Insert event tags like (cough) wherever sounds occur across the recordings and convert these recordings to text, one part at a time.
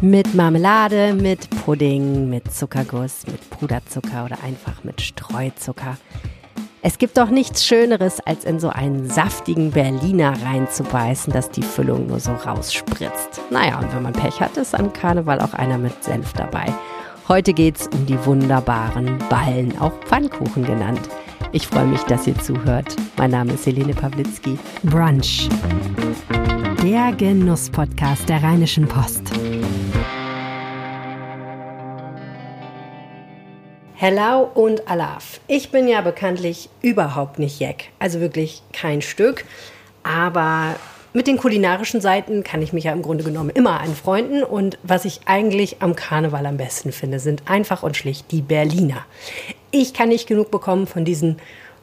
Mit Marmelade, mit Pudding, mit Zuckerguss, mit Puderzucker oder einfach mit Streuzucker. Es gibt doch nichts Schöneres, als in so einen saftigen Berliner reinzubeißen, dass die Füllung nur so rausspritzt. Naja, und wenn man Pech hat, ist am Karneval auch einer mit Senf dabei. Heute geht's um die wunderbaren Ballen, auch Pfannkuchen genannt. Ich freue mich, dass ihr zuhört. Mein Name ist Helene Pawlitzki. Brunch. Der Genuss-Podcast der Rheinischen Post. Hello und Alaf. Ich bin ja bekanntlich überhaupt nicht Jack. Also wirklich kein Stück. Aber mit den kulinarischen Seiten kann ich mich ja im Grunde genommen immer anfreunden. Und was ich eigentlich am Karneval am besten finde, sind einfach und schlicht die Berliner. Ich kann nicht genug bekommen von diesen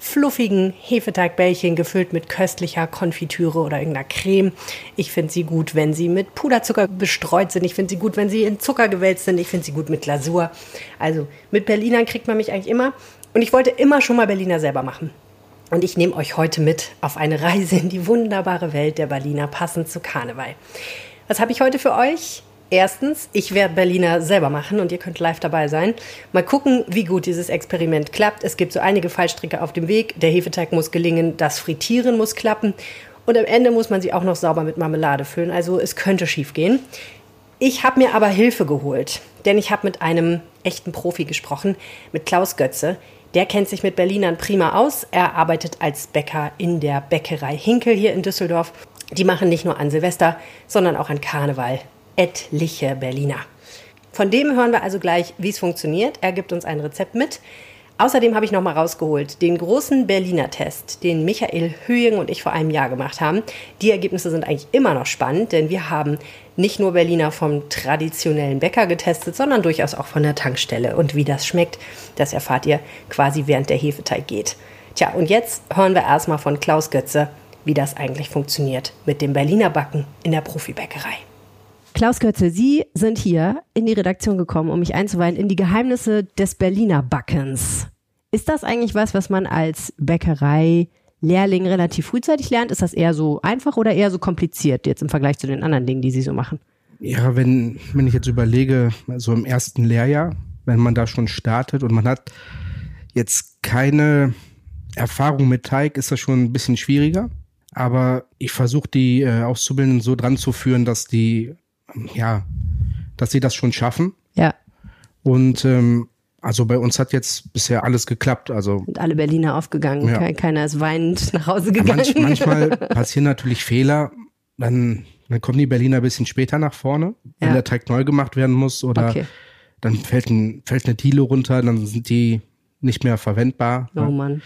fluffigen Hefeteigbällchen gefüllt mit köstlicher Konfitüre oder irgendeiner Creme. Ich finde sie gut, wenn sie mit Puderzucker bestreut sind. Ich finde sie gut, wenn sie in Zucker gewälzt sind. Ich finde sie gut mit Glasur. Also mit Berlinern kriegt man mich eigentlich immer. Und ich wollte immer schon mal Berliner selber machen. Und ich nehme euch heute mit auf eine Reise in die wunderbare Welt der Berliner passend zu Karneval. Was habe ich heute für euch? Erstens, ich werde Berliner selber machen und ihr könnt live dabei sein. Mal gucken, wie gut dieses Experiment klappt. Es gibt so einige Fallstricke auf dem Weg. Der Hefeteig muss gelingen, das Frittieren muss klappen. Und am Ende muss man sie auch noch sauber mit Marmelade füllen. Also es könnte schief gehen. Ich habe mir aber Hilfe geholt, denn ich habe mit einem echten Profi gesprochen, mit Klaus Götze. Der kennt sich mit Berlinern prima aus. Er arbeitet als Bäcker in der Bäckerei Hinkel hier in Düsseldorf. Die machen nicht nur an Silvester, sondern auch an Karneval etliche Berliner. Von dem hören wir also gleich, wie es funktioniert. Er gibt uns ein Rezept mit. Außerdem habe ich noch mal rausgeholt den großen Berliner Test, den Michael Höhing und ich vor einem Jahr gemacht haben. Die Ergebnisse sind eigentlich immer noch spannend, denn wir haben nicht nur Berliner vom traditionellen Bäcker getestet, sondern durchaus auch von der Tankstelle. Und wie das schmeckt, das erfahrt ihr quasi während der Hefeteig geht. Tja, und jetzt hören wir erstmal von Klaus Götze, wie das eigentlich funktioniert mit dem Berliner Backen in der Profibäckerei. Klaus Götze, Sie sind hier in die Redaktion gekommen, um mich einzuweihen in die Geheimnisse des Berliner Backens. Ist das eigentlich was, was man als Bäckerei Lehrling relativ frühzeitig lernt? Ist das eher so einfach oder eher so kompliziert jetzt im Vergleich zu den anderen Dingen, die Sie so machen? Ja, wenn, wenn ich jetzt überlege, so also im ersten Lehrjahr, wenn man da schon startet und man hat jetzt keine Erfahrung mit Teig, ist das schon ein bisschen schwieriger. Aber ich versuche die äh, Auszubildenden so dran zu führen, dass die ja, dass sie das schon schaffen. Ja. Und ähm, also bei uns hat jetzt bisher alles geklappt. Also und alle Berliner aufgegangen. Ja. Keiner ist weinend (laughs) nach Hause gegangen. Manch, manchmal (laughs) passieren natürlich Fehler. Dann, dann kommen die Berliner ein bisschen später nach vorne, wenn der Teig neu gemacht werden muss oder okay. dann fällt, ein, fällt eine Diele runter, dann sind die nicht mehr verwendbar. Oh Mann.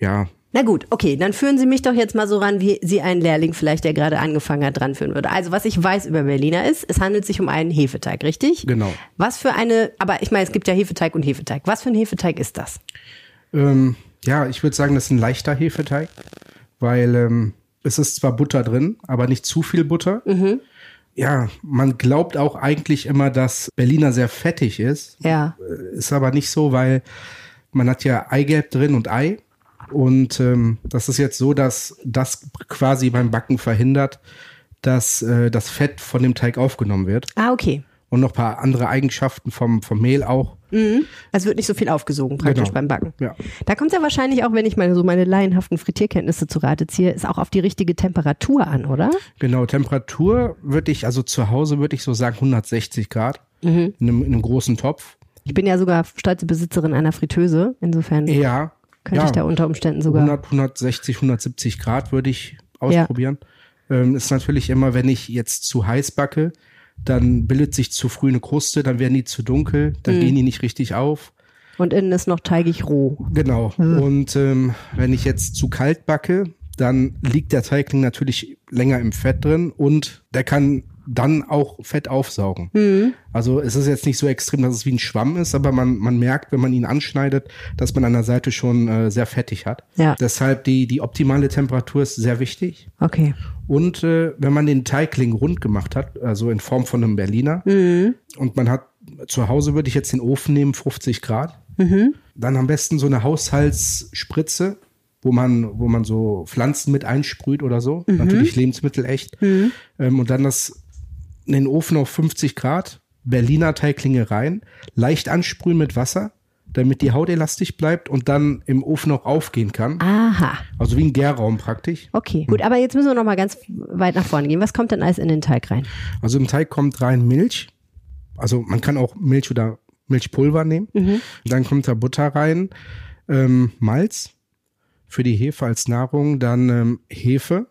Ja, na gut, okay, dann führen Sie mich doch jetzt mal so ran, wie Sie einen Lehrling vielleicht, der gerade angefangen hat, dran führen würde. Also was ich weiß über Berliner ist, es handelt sich um einen Hefeteig, richtig? Genau. Was für eine, aber ich meine, es gibt ja Hefeteig und Hefeteig. Was für ein Hefeteig ist das? Ähm, ja, ich würde sagen, das ist ein leichter Hefeteig, weil ähm, es ist zwar Butter drin, aber nicht zu viel Butter. Mhm. Ja, man glaubt auch eigentlich immer, dass Berliner sehr fettig ist. Ja. Äh, ist aber nicht so, weil man hat ja Eigelb drin und Ei. Und ähm, das ist jetzt so, dass das quasi beim Backen verhindert, dass äh, das Fett von dem Teig aufgenommen wird. Ah, okay. Und noch ein paar andere Eigenschaften vom, vom Mehl auch. Mhm. Also wird nicht so viel aufgesogen praktisch genau. beim Backen. Ja. Da kommt ja wahrscheinlich auch, wenn ich mal so meine laienhaften Frittierkenntnisse zu Rate ziehe, ist auch auf die richtige Temperatur an, oder? Genau, Temperatur würde ich, also zu Hause würde ich so sagen 160 Grad mhm. in, einem, in einem großen Topf. Ich bin ja sogar stolze Besitzerin einer Fritteuse, insofern. Ja, könnte ja, ich da unter Umständen sogar. 100, 160, 170 Grad würde ich ausprobieren. Ja. Ähm, ist natürlich immer, wenn ich jetzt zu heiß backe, dann bildet sich zu früh eine Kruste, dann werden die zu dunkel, dann mhm. gehen die nicht richtig auf. Und innen ist noch teigig roh. Genau. Mhm. Und ähm, wenn ich jetzt zu kalt backe, dann liegt der Teigling natürlich länger im Fett drin und der kann dann auch Fett aufsaugen. Mhm. Also es ist jetzt nicht so extrem, dass es wie ein Schwamm ist, aber man, man merkt, wenn man ihn anschneidet, dass man an der Seite schon äh, sehr fettig hat. Ja. Deshalb die, die optimale Temperatur ist sehr wichtig. Okay. Und äh, wenn man den Teigling rund gemacht hat, also in Form von einem Berliner, Mhm. und man hat zu Hause würde ich jetzt den Ofen nehmen, 50 Grad, Mhm. dann am besten so eine Haushaltsspritze, wo man, wo man so Pflanzen mit einsprüht oder so, Mhm. natürlich Lebensmittel echt, ähm, und dann das in den Ofen auf 50 Grad, Berliner Teiglinge rein, leicht ansprühen mit Wasser, damit die Haut elastisch bleibt und dann im Ofen auch aufgehen kann. Aha. Also wie ein Gärraum praktisch. Okay. Gut, aber jetzt müssen wir noch mal ganz weit nach vorne gehen. Was kommt denn alles in den Teig rein? Also im Teig kommt rein Milch. Also man kann auch Milch oder Milchpulver nehmen. Dann kommt da Butter rein, ähm, Malz für die Hefe als Nahrung, dann ähm, Hefe.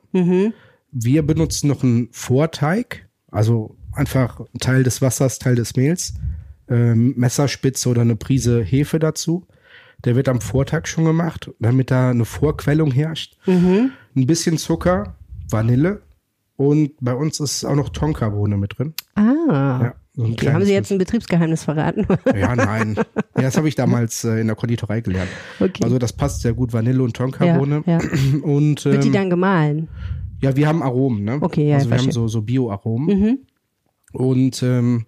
Wir benutzen noch einen Vorteig, also einfach ein Teil des Wassers, Teil des Mehls, ähm, Messerspitze oder eine Prise Hefe dazu. Der wird am Vortag schon gemacht, damit da eine Vorquellung herrscht. Ein bisschen Zucker, Vanille und bei uns ist auch noch Tonkabohne mit drin. Ah. Ja, so haben Sie jetzt ein Betriebsgeheimnis verraten? ja, nein. Ja, das habe ich damals äh, in der Konditorei gelernt. Okay. Also das passt sehr gut, Vanille und Tonkabohne. Ja, Und Wird die ähm, dann gemahlen? Ja, wir haben Aromen, ne? Okay, ja, Also wir haben verstehe. Mhm. so, so Bio-Aromen. Und ähm,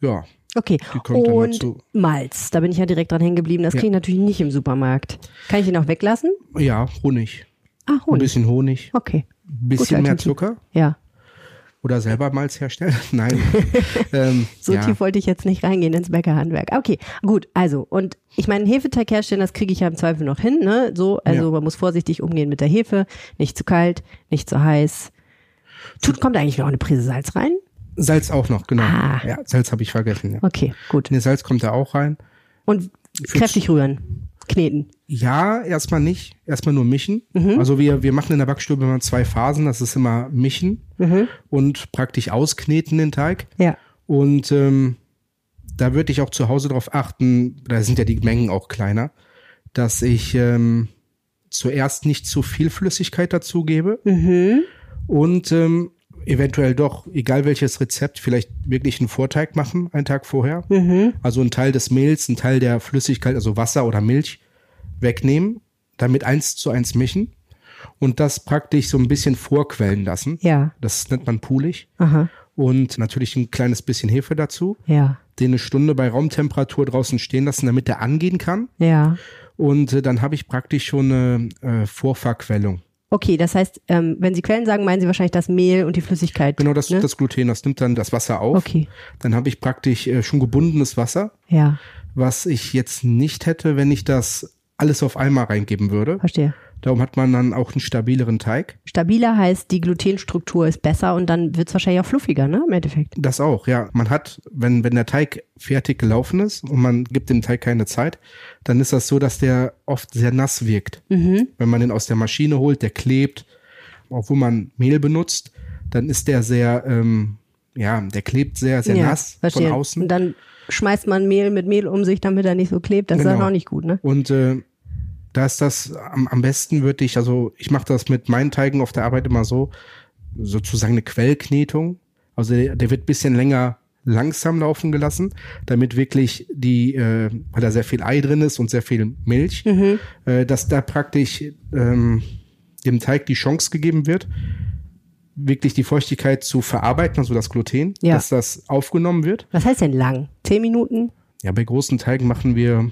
ja, Okay. Die kommt dann Und dazu. Malz, da bin ich ja direkt dran hängen geblieben. Das kriege ich natürlich nicht im Supermarkt. Kann ich den auch weglassen? ja, Honig. Ah, Ein Honig. bisschen Honig, Okay. ein bisschen mehr Alternative. Zucker Ja. Oder selber Malz herstellen. (laughs) Nein. (laughs) ähm, So ja. tief wollte ich jetzt nicht reingehen ins Bäckerhandwerk. Okay, gut, also, und ich meine, Hefeteig herstellen, das kriege ich ja im Zweifel noch hin, ne? So, also Ja. man muss vorsichtig umgehen mit der Hefe, nicht zu kalt, nicht zu heiß. Tut, kommt eigentlich noch eine Prise Salz rein? Salz auch noch, genau. Ah. Ja, Salz habe ich vergessen. Ja. Okay, gut. Nee, Salz kommt da auch rein. Und kräftig rühren, kneten. Ja, erstmal nicht. Erstmal nur mischen. Mhm. Also wir, wir machen in der Backstube immer zwei Phasen. Das ist immer mischen Mhm. und praktisch auskneten den Teig. Ja. Und ähm, da würde ich auch zu Hause darauf achten, da sind ja die Mengen auch kleiner, dass ich ähm, zuerst nicht zu viel Flüssigkeit dazugebe Mhm. und ähm, eventuell doch, egal welches Rezept, vielleicht wirklich einen Vorteig machen, einen Tag vorher. Mhm. Also einen Teil des Mehls, einen Teil der Flüssigkeit, also Wasser oder Milch wegnehmen, damit eins zu eins mischen und das praktisch so ein bisschen vorquellen lassen. Ja. Das nennt man poolig. Aha. Und natürlich ein kleines bisschen Hefe dazu. Ja. Den eine Stunde bei Raumtemperatur draußen stehen lassen, damit der angehen kann. Ja. Und äh, dann habe ich praktisch schon eine äh, Vorverquellung. Okay, das heißt, ähm, wenn Sie Quellen sagen, meinen Sie wahrscheinlich das Mehl und die Flüssigkeit. Genau, das, ne? das Gluten, das nimmt dann das Wasser auf. Okay. Dann habe ich praktisch äh, schon gebundenes Wasser, Ja, was ich jetzt nicht hätte, wenn ich das alles auf einmal reingeben würde. verstehe. Darum hat man dann auch einen stabileren Teig. Stabiler heißt, die Glutenstruktur ist besser und dann wird es wahrscheinlich auch fluffiger, ne? Im Endeffekt. Das auch, ja. Man hat, wenn, wenn der Teig fertig gelaufen ist und man gibt dem Teig keine Zeit, dann ist das so, dass der oft sehr nass wirkt. Mhm. Wenn man den aus der Maschine holt, der klebt, obwohl man Mehl benutzt, dann ist der sehr, ähm, ja, der klebt sehr, sehr nass verstehe. von außen. Und dann schmeißt man Mehl mit Mehl um sich, damit er nicht so klebt. Das ist Genau. dann auch nicht gut, ne? Und äh, da ist das am, am besten würde ich, also ich mache das mit meinen Teigen auf der Arbeit immer so, sozusagen eine Quellknetung. Also der, der wird bisschen länger langsam laufen gelassen, damit wirklich die, äh, weil da sehr viel Ei drin ist und sehr viel Milch, äh, dass da praktisch ähm, dem Teig die Chance gegeben wird, wirklich die Feuchtigkeit zu verarbeiten, also das Gluten, Ja. dass das aufgenommen wird. Was heißt denn lang? Zehn Minuten? Ja, bei großen Teigen machen wir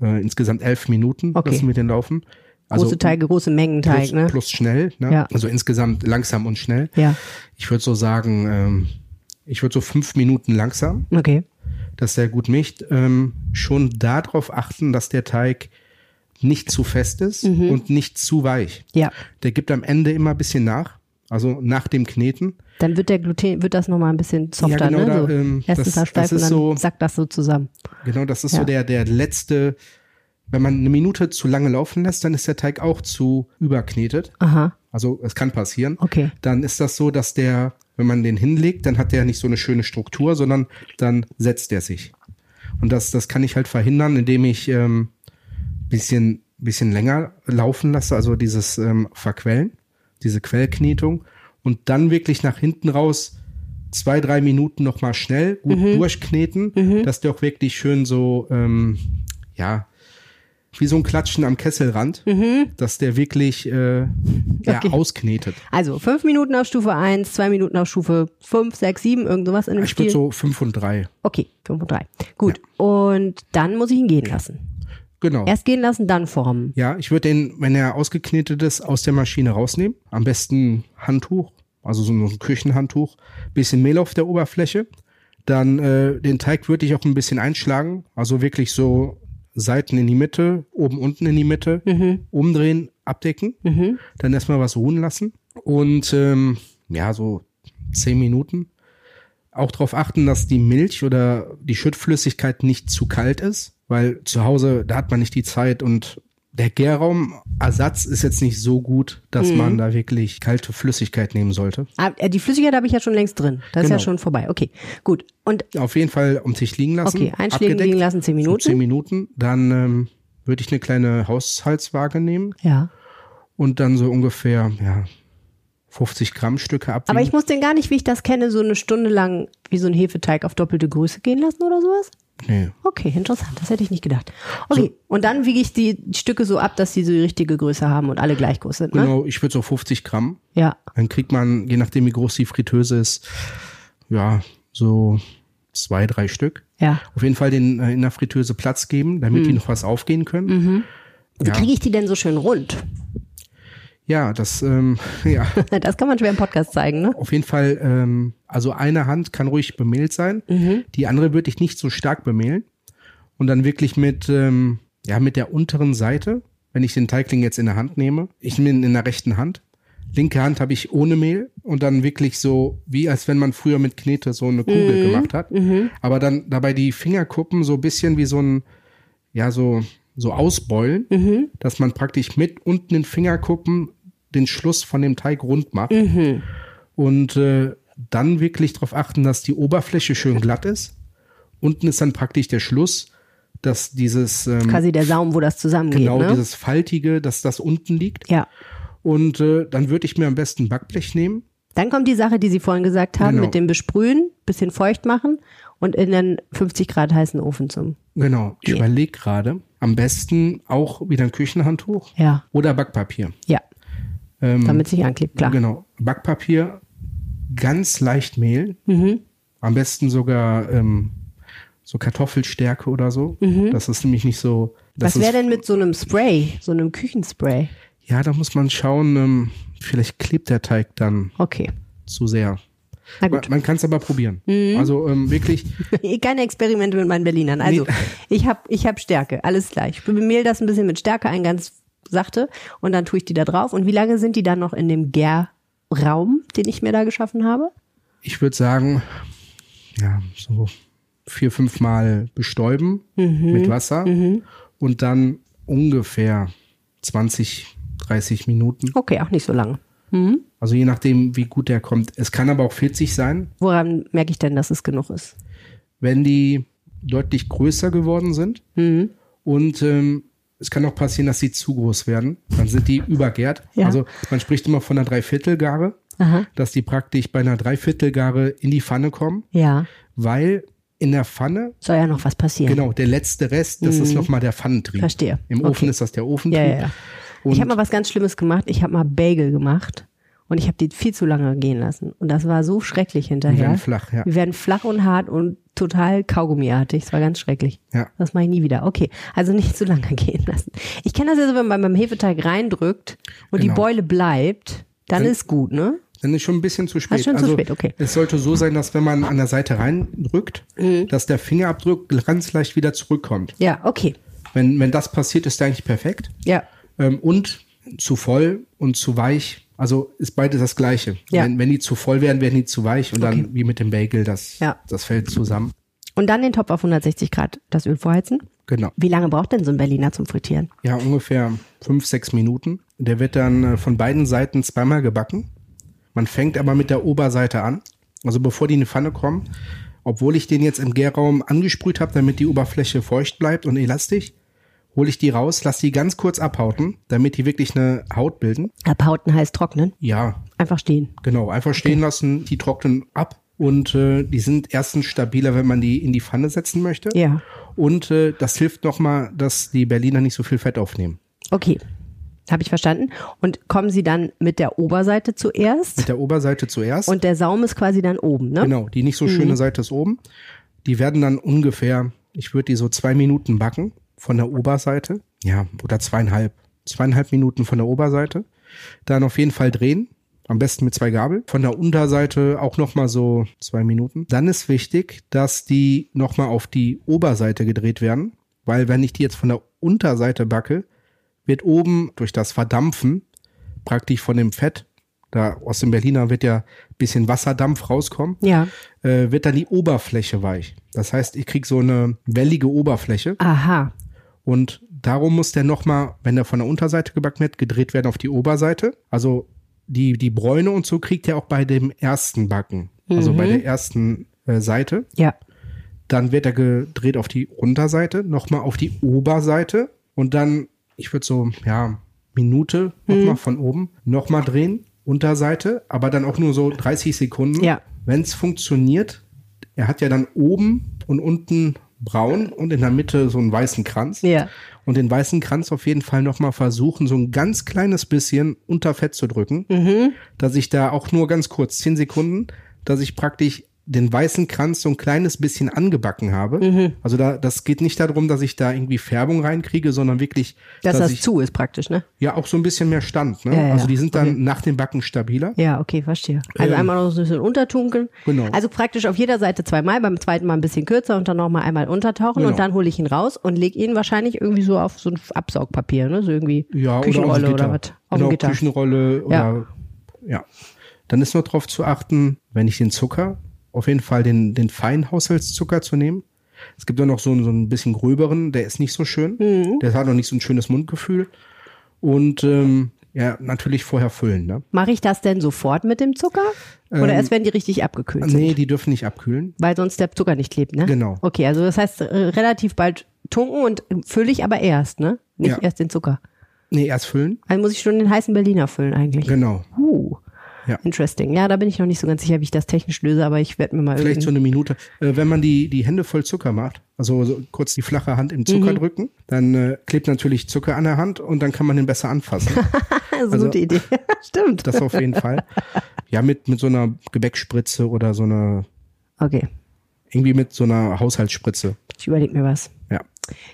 äh, insgesamt elf Minuten, Okay. lassen wir den laufen. Große Teige, große Mengen Teig, plus, ne? plus schnell, ne? Ja. also insgesamt langsam und schnell. Ja, Ich würde so sagen, ähm, ich würde so fünf Minuten langsam, okay. dass der gut mischt. Ähm, schon darauf achten, dass der Teig nicht zu fest ist Mhm. und nicht zu weich. Ja. Der gibt am Ende immer ein bisschen nach, also nach dem Kneten. Dann wird der Gluten, wird das nochmal ein bisschen softer, genau, ne? da, So, ähm, erst das- ist er steif das und ist dann so- sackt das so zusammen. Genau, das ist Ja. so der, der letzte, wenn man eine Minute zu lange laufen lässt, dann ist der Teig auch zu überknetet. Aha, Also es kann passieren. okay. Dann ist das so, dass der, wenn man den hinlegt, dann hat der nicht so eine schöne Struktur, sondern dann setzt er sich. Und das, das kann ich halt verhindern, indem ich ähm, bisschen, bisschen länger laufen lasse, also dieses ähm, Verquellen, diese Quellknetung und dann wirklich nach hinten raus zwei, drei Minuten nochmal schnell gut Mhm. durchkneten, dass der auch wirklich schön so, ähm, ja, wie so ein Klatschen am Kesselrand, dass der wirklich äh, ja, Mhm. Okay. ausknetet. Also fünf Minuten auf Stufe 1, zwei Minuten auf Stufe 5, 6, 7, irgend sowas in dem Ich würde Stil. so fünf und drei. Okay, 5 und 3. Gut. Und dann muss ich ihn gehen lassen. Genau. Erst gehen lassen, dann formen. Ja, ich würde den, wenn er ausgeknetet ist, aus der Maschine rausnehmen. Am besten Handtuch, also so ein Küchenhandtuch, bisschen Mehl auf der Oberfläche. Dann äh, den Teig würde ich auch ein bisschen einschlagen, also wirklich so Seiten in die Mitte, oben unten in die Mitte, umdrehen, abdecken, dann erstmal was ruhen lassen und ähm, ja, so zehn Minuten. Auch darauf achten, dass die Milch oder die Schüttflüssigkeit nicht zu kalt ist, weil zu Hause, da hat man nicht die Zeit und der Gärraumersatz ist jetzt nicht so gut, dass man da wirklich kalte Flüssigkeit nehmen sollte. Ah, die Flüssigkeit habe ich ja schon längst drin. Das ist ja Genau. schon vorbei. Okay, gut. Und Auf jeden Fall am Tisch liegen lassen. Okay, einschlägen liegen lassen, zehn Minuten. Zehn Minuten. Dann ähm, würde ich eine kleine Haushaltswaage nehmen ja. und dann so ungefähr ja, 50 Gramm Stücke abwiegen. Aber ich muss den gar nicht, wie ich das kenne, so eine Stunde lang wie so ein Hefeteig auf doppelte Größe gehen lassen oder sowas? Nee. Okay, interessant. Das hätte ich nicht gedacht. Okay, und dann wiege ich die Stücke so ab, dass sie so die richtige Größe haben und alle gleich groß sind, ne? Genau, ich würde so 50 Gramm. Ja. Dann kriegt man, je nachdem wie groß die Fritteuse ist, ja, so zwei, drei Stück. Ja. Auf jeden Fall den äh, in der Fritteuse Platz geben, damit Hm. die noch was aufgehen können. Mhm. Wie Ja. kriege ich die denn so schön rund? Ja, das, ähm, (laughs) ja, (laughs) Das kann man schwer im Podcast zeigen, ne? auf jeden Fall, ähm, also eine Hand kann ruhig bemehlt sein, Mhm. die andere würde ich nicht so stark bemehlen und dann wirklich mit, ähm, ja, mit der unteren Seite, wenn ich den Teigling jetzt in der Hand nehme, ich nehme ihn in der rechten Hand, linke Hand habe ich ohne Mehl und dann wirklich so, wie als wenn man früher mit Knete so eine Kugel Mhm. gemacht hat, aber dann dabei die Fingerkuppen so ein bisschen wie so ein, ja, so, so ausbeulen, Mhm. dass man praktisch mit unten den Fingerkuppen den Schluss von dem Teig rund macht. Mhm. Und äh, dann wirklich darauf achten, dass die Oberfläche schön glatt ist. Unten ist dann praktisch der Schluss, dass dieses ähm, Quasi der Saum, wo das zusammengeht, genau ne? dieses faltige, dass das unten liegt. ja. Und äh, dann würde ich mir am besten Backblech nehmen. Dann kommt die Sache, die Sie vorhin gesagt haben, Genau. mit dem Besprühen, bisschen feucht machen und in den 50 Grad heißen Ofen zum. Genau. Ich überlege gerade, am besten auch wieder ein Küchenhandtuch Ja. oder Backpapier. Ja. Ähm, Damit sich anklebt, klar. Genau. Backpapier, ganz leicht Mehl. Mhm. Am besten sogar ähm, so Kartoffelstärke oder so. Das ist nämlich nicht so. Mhm. Was wäre denn mit so einem Spray, so einem Küchenspray? Ja, da muss man schauen. Ähm, vielleicht klebt der Teig dann Okay. zu sehr. Na Man, gut. Mhm. man kann es aber probieren. Also ähm, wirklich. (laughs) Keine Experimente mit meinen Berlinern. Also, Nee. ich habe ich hab Stärke, alles gleich. Ich bemehl das ein bisschen mit Stärke ein, ganz sachte, und dann tue ich die da drauf. Und wie lange sind die dann noch in dem Gärraum, den ich mir da geschaffen habe? Ich würde sagen, ja, so vier, fünf Mal bestäuben Mhm. mit Wasser und dann ungefähr 20, 30 Minuten. Okay, auch nicht so lange. Also je nachdem, wie gut der kommt. Es kann aber auch 40 sein, Woran merke ich denn, dass es genug ist? wenn die deutlich größer geworden sind. Mhm. Und ähm, es kann auch passieren, dass sie zu groß werden. Dann sind die übergärt. Ja. Also man spricht immer von einer Dreiviertelgare, Aha. dass die praktisch bei einer Dreiviertelgare in die Pfanne kommen, Ja, weil in der Pfanne soll ja noch was passieren. Genau, der letzte Rest, das ist nochmal der Pfannentrieb. Mhm. Verstehe. Im Okay. Ofen ist das der Ofentrieb. Ja, ja, ja. Ich habe mal was ganz Schlimmes gemacht. Ich habe mal Bagel gemacht und ich habe die viel zu lange gehen lassen. Und das war so schrecklich hinterher. Die werden flach, ja. Die werden flach und hart und total kaugummiartig. Es war ganz schrecklich. Ja. Das mache ich nie wieder. Okay, also nicht zu lange (laughs) gehen lassen. Ich kenne das ja so, wenn man beim Hefeteig reindrückt und die Genau. Beule bleibt, dann Dann- ist gut, ne? dann ist schon ein bisschen zu spät. schon zu also spät, okay. Es sollte so sein, dass wenn man an der Seite reindrückt, Mhm. dass der Fingerabdruck ganz leicht wieder zurückkommt. Ja, okay. Wenn, wenn das passiert, ist der eigentlich perfekt. Ja. Ähm, und zu voll und zu weich, also ist beides das Gleiche. Ja. Wenn, wenn die zu voll werden, werden die zu weich und Okay. dann wie mit dem Bagel, das, Ja. das fällt zusammen. Und dann den Topf auf 160 Grad das Öl vorheizen. Genau. Wie lange braucht denn so ein Berliner zum Frittieren? Ja, ungefähr fünf, sechs Minuten. Der wird dann äh, von beiden Seiten zweimal gebacken. Man fängt aber mit der Oberseite an. Also bevor die in die Pfanne kommen, obwohl ich den jetzt im Gärraum angesprüht habe, damit die Oberfläche feucht bleibt und elastisch, hole ich die raus, lasse die ganz kurz abhauten, damit die wirklich eine Haut bilden. Abhauten heißt trocknen. Ja, Einfach stehen. genau. Einfach stehen lassen, die trocknen ab Und äh, die sind erstens stabiler, wenn man die in die Pfanne setzen möchte. Ja. Und äh, das hilft nochmal, dass die Berliner nicht so viel Fett aufnehmen. Okay. Habe ich verstanden. Und kommen Sie dann mit der Oberseite zuerst? Mit der Oberseite zuerst. Und der Saum ist quasi dann oben, ne? Genau, die nicht so schöne Seite ist oben. Die werden dann ungefähr, ich würde die so zwei Minuten backen von der Oberseite. Ja, oder zweieinhalb. Zweieinhalb Minuten von der Oberseite. Dann auf jeden Fall drehen. Am besten mit zwei Gabel. Von der Unterseite auch nochmal so zwei Minuten. Dann ist wichtig, dass die nochmal auf die Oberseite gedreht werden. Weil wenn ich die jetzt von der Unterseite backe, wird oben durch das Verdampfen praktisch von dem Fett, da aus dem Berliner wird ja ein bisschen Wasserdampf rauskommen, Ja. äh, wird dann die Oberfläche weich. Das heißt, ich krieg so eine wellige Oberfläche Aha. Und darum muss der nochmal, wenn der von der Unterseite gebacken wird, gedreht werden auf die Oberseite. Also die, die Bräune und so kriegt er auch bei dem ersten Backen, also bei der ersten äh, Seite. Ja. Dann wird er gedreht auf die Unterseite, nochmal auf die Oberseite und dann, ich würde so, ja, Minute nochmal von oben, nochmal drehen, Unterseite, aber dann auch nur so 30 Sekunden. Ja. Wenn es funktioniert, er hat ja dann oben und unten braun und in der Mitte so einen weißen Kranz. Ja. Und den weißen Kranz auf jeden Fall nochmal versuchen, so ein ganz kleines bisschen unter Fett zu drücken, dass ich da auch nur ganz kurz, 10 Sekunden, dass ich praktisch den weißen Kranz so ein kleines bisschen angebacken habe. Also da, das geht nicht darum, dass ich da irgendwie Färbung reinkriege, sondern wirklich, Dass das ich zu ist praktisch, ne? ja auch so ein bisschen mehr Stand. Ne? Ja, ja, also die sind dann okay. nach dem Backen stabiler. Ja, okay, verstehe. Also Ähm, einmal noch so ein bisschen untertunkeln. Genau. Also praktisch auf jeder Seite zweimal, beim zweiten Mal ein bisschen kürzer und dann nochmal einmal untertauchen Genau. und dann hole ich ihn raus und lege ihn wahrscheinlich irgendwie so auf so ein Absaugpapier, ne? So irgendwie Ja, Küchenrolle oder, oder, was. Auf genau, Gitter. Küchenrolle oder ja. Dann ist noch darauf zu achten, wenn ich den Zucker, auf jeden Fall den, den feinen Haushaltszucker zu nehmen. Es gibt auch noch so, so ein bisschen gröberen, der ist nicht so schön. Mhm. Der hat noch nicht so ein schönes Mundgefühl. Und ähm, ja, natürlich vorher füllen. Ne? Mache ich das denn sofort mit dem Zucker? Oder erst wenn die richtig abgekühlt sind? Ähm, Nee, die dürfen nicht abkühlen. Weil sonst der Zucker nicht klebt, ne? Genau. Okay, also das heißt äh, relativ bald tunken und fülle ich aber erst, ne? Nicht Ja. erst den Zucker. Nee, erst füllen. Also muss ich schon den heißen Berliner füllen eigentlich. Genau. Uh. Ja. Interesting. Ja, da bin ich noch nicht so ganz sicher, wie ich das technisch löse, aber ich werde mir mal Vielleicht so eine Minute. Äh, wenn man die, die Hände voll Zucker macht, also so kurz die flache Hand im Mhm. Zucker drücken, dann äh, klebt natürlich Zucker an der Hand und dann kann man den besser anfassen. (laughs) Das ist eine also- gute Idee. (laughs) Stimmt. Das auf jeden Fall. Ja, mit, mit so einer Gebäckspritze oder so einer, Okay, irgendwie mit so einer Haushaltsspritze. ich überlege mir was. Ja.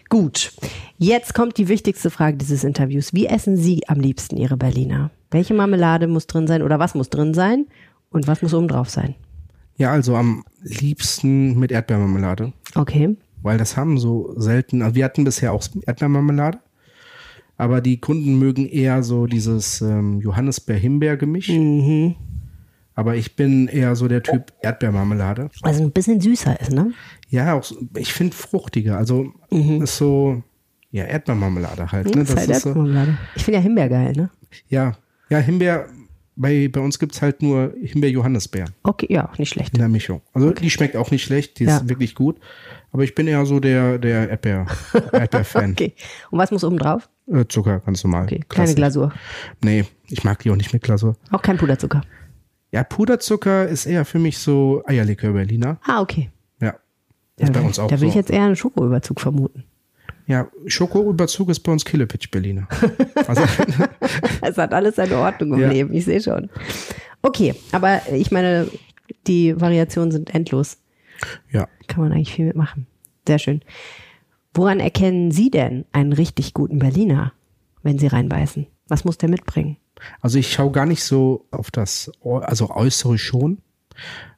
Gut. Jetzt kommt die wichtigste Frage dieses Interviews. Wie essen Sie am liebsten Ihre Berliner? Welche Marmelade muss drin sein oder was muss drin sein? Und was muss oben drauf sein? Ja, also am liebsten mit Erdbeermarmelade, Okay. weil das haben so selten, also wir hatten bisher auch Erdbeermarmelade, aber die Kunden mögen eher so dieses ähm, Johannisbeer-Himbeer-Gemisch. Aber ich bin eher so der Typ Erdbeermarmelade. Also ein bisschen süßer ist, ne? Ja, auch so, ich finde fruchtiger, also ist so, ja, Erdbeermarmelade halt. Ne? Das ist halt ist so, Erdbeermarmelade. Ich finde ja Himbeer geil, ne? ja, ja, Himbeer, bei, bei uns gibt's halt nur Himbeer-Johannisbeer Okay, ja, nicht schlecht. in der Mischung. Also die schmeckt auch nicht schlecht, die Ja. ist wirklich gut. Aber ich bin eher so der, der Erdbeer, (laughs) Erdbeer-Fan. Okay. Und was muss oben drauf? äh, Zucker, ganz normal. Okay, keine. Glasur. Nee, ich mag die auch nicht mit Glasur. Auch kein Puderzucker. Ja, Puderzucker ist eher für mich so Eierlikör Berliner. Ah, okay. Ja. Ist bei da, uns auch da will so. ich jetzt eher einen Schokoüberzug vermuten. Ja, Schokoüberzug ist bei uns Killepitch Berliner. Also, (laughs) Es hat alles seine Ordnung im Ja. Leben, ich sehe schon. Okay, aber ich meine, die Variationen sind endlos. ja. Kann man eigentlich viel mitmachen. Sehr schön. Woran erkennen Sie denn einen richtig guten Berliner, wenn Sie reinbeißen? Was muss der mitbringen? Also ich schaue gar nicht so auf das, also äußere schon,